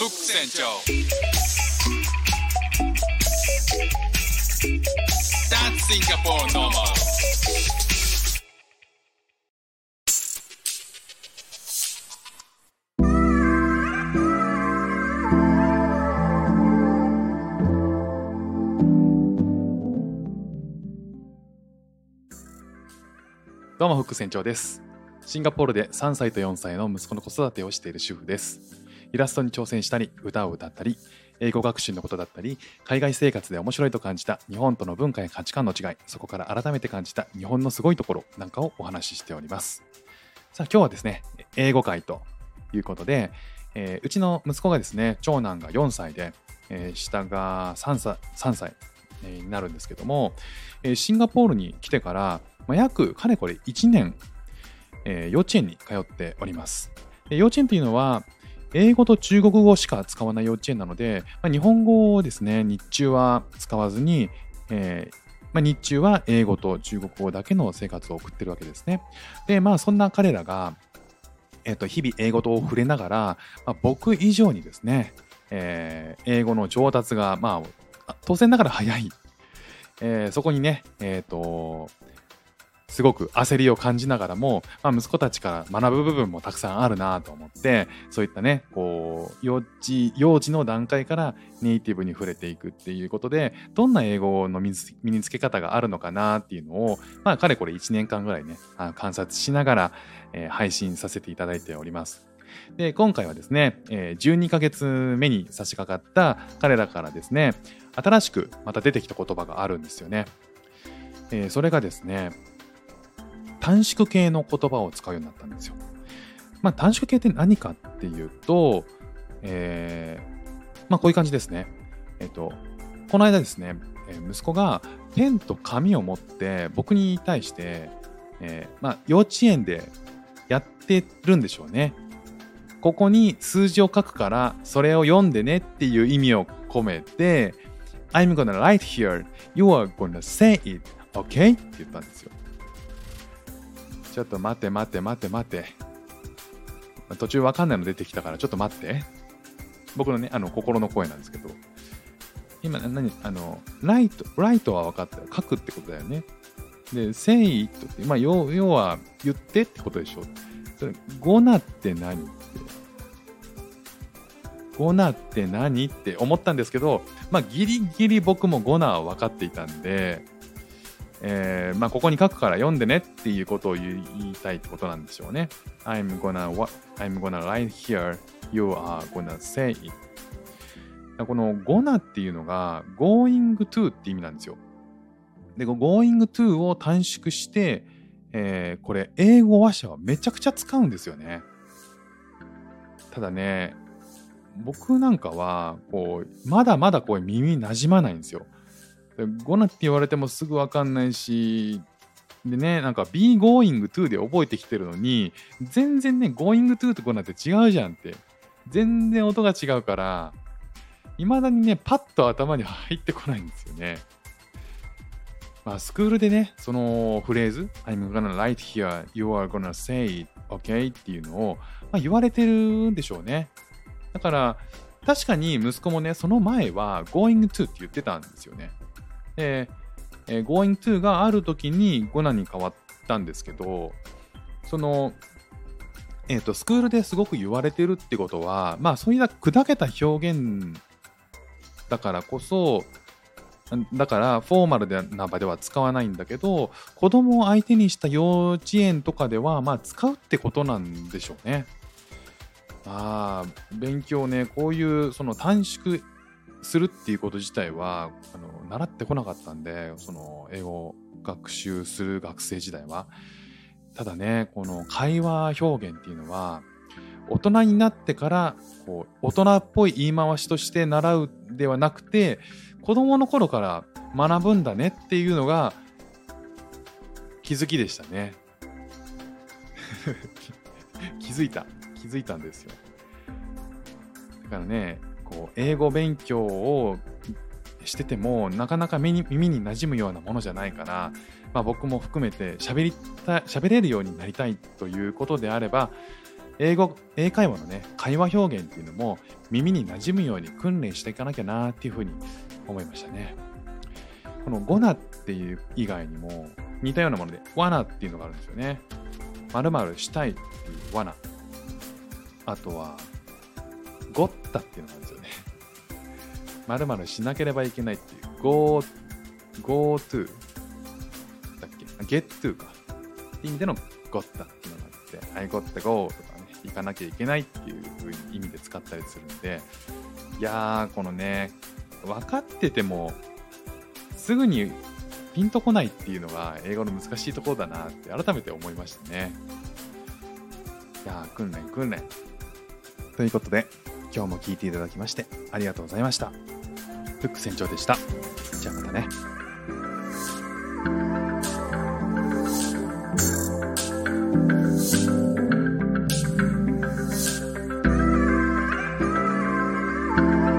フック船長どうも、フック船長です。シンガポールで3歳と4歳の息子の子育てをしている主婦です。イラストに挑戦したり、歌を歌ったり、英語学習のことだったり、海外生活で面白いと感じた日本との文化や価値観の違い、そこから改めて感じた日本のすごいところなんかをお話ししております。さあ、今日はですね、英語会ということで、えーうちの息子がですね、長男が4歳で、えー下が3歳 ,3 歳になるんですけども、えーシンガポールに来てから、まあ、約かれこれ1年、えー幼稚園に通っております。幼稚園というのは、英語と中国語しか使わない幼稚園なので、まあ、日本語をですね、日中は使わずに、えーまあ、日中は英語と中国語だけの生活を送ってるわけですね。で、まあそんな彼らが、えー、と日々英語と触れながら、まあ、僕以上にですね、えー英語の上達が、まあ、当然ながら早い。えーそこにね、えっ、と、すごく焦りを感じながらも、まあ、息子たちから学ぶ部分もたくさんあるなと思って、そういったね、こう、幼稚、幼児の段階からネイティブに触れていくっていうことで、どんな英語の身につけ方があるのかなっていうのを、まあ、かれこれ1年間ぐらいね、観察しながら、えー配信させていただいております。で、今回はですね、えー12ヶ月目に差し掛かった彼らからですね、新しくまた出てきた言葉があるんですよね。えそれがですね、短縮系の言葉を使うようになったんですよ。まあ、短縮系って何かっていうと、えーまあ、こういう感じですね。えっ、と、この間ですね、えー息子がペンと紙を持って僕に対して、えーまあ、幼稚園でやってるんでしょうね。ここに数字を書くからそれを読んでねっていう意味を込めて I'm gonna write here you are gonna say it okay? って言ったんですよちょっと待って待って待って待って。途中わかんないの出てきたからちょっと待って。僕のねあの心の声なんですけど。今何あのライトライトは分かったよ。書くってことだよね。で say it ってまあ要要は言ってってことでしょ。それゴナって何？ってゴナって何？って思ったんですけど、まあ、ギリギリ僕もゴナは分かっていたんで、えーまあ、ここに書くから読んでねっていうことを言いたいってことなんでしょうね。I'm gonna, wa- I'm gonna write here, you are gonna say it. この gonna っていうのが going to って意味なんですよ。で、この going to を短縮して、えーこれ英語話者はめちゃくちゃ使うんですよね。ただね、僕なんかはこうまだまだこう耳なじまないんですよ。でゴナって言われてもすぐわかんないし、でね、なんか be going to で覚えてきてるのに、全然ね、going to とゴナって違うじゃんって。全然音が違うから、未だにね、パッと頭に入ってこないんですよね。まあ、スクールでね、そのフレーズ、I'm gonna write here, you are gonna say it, okay? っていうのを、まあ、言われてるんでしょうね。だから、確かに息子もね、その前は going to って言ってたんですよね。で、えー going to がある時に5なに変わったんですけど、その、えっ、と、スクールですごく言われてるってことは、まあ、そういった砕けた表現だからこそ、だからフォーマルな場では使わないんだけど子供を相手にした幼稚園とかではまあ使うってことなんでしょうね。ああ勉強ねこういうその短縮するっていうこと自体はあの習ってこなかったんでその英語を学習する学生時代は。ただねこの会話表現っていうのは大人になってからこう大人っぽい言い回しとして習うではなくて子供の頃から学ぶんだねっていうのが気づきでしたね。気づいた。気づいたんですよ。だからね、こう英語勉強をしててもなかなか耳に馴染むようなものじゃないから、まあ、僕も含めて喋りた喋れるようになりたいということであれば英語英会話のね会話表現っていうのも耳に馴染むように訓練していかなきゃなっていうふうに思いましたね。このゴナっていう以外にも似たようなものでワナっていうのがあるんですよね。〇〇したいっていう罠。あとはゴッタっていうのがあるんですよ。ね〇〇しなければいけないっていう go, go to だっけ？get to か。って意味での got っていうのがあって I got to go とかね行かなきゃいけないっていう意味で使ったりするのでいやーこのね分かっててもすぐにピンとこないっていうのが英語の難しいところだなって改めて思いましたね。いやー訓練訓練。ということで今日も聞いていただきましてありがとうございました。フック船長でした。じゃあまたね。thank you